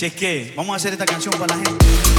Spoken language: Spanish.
Así es que vamos a hacer esta canción para la gente.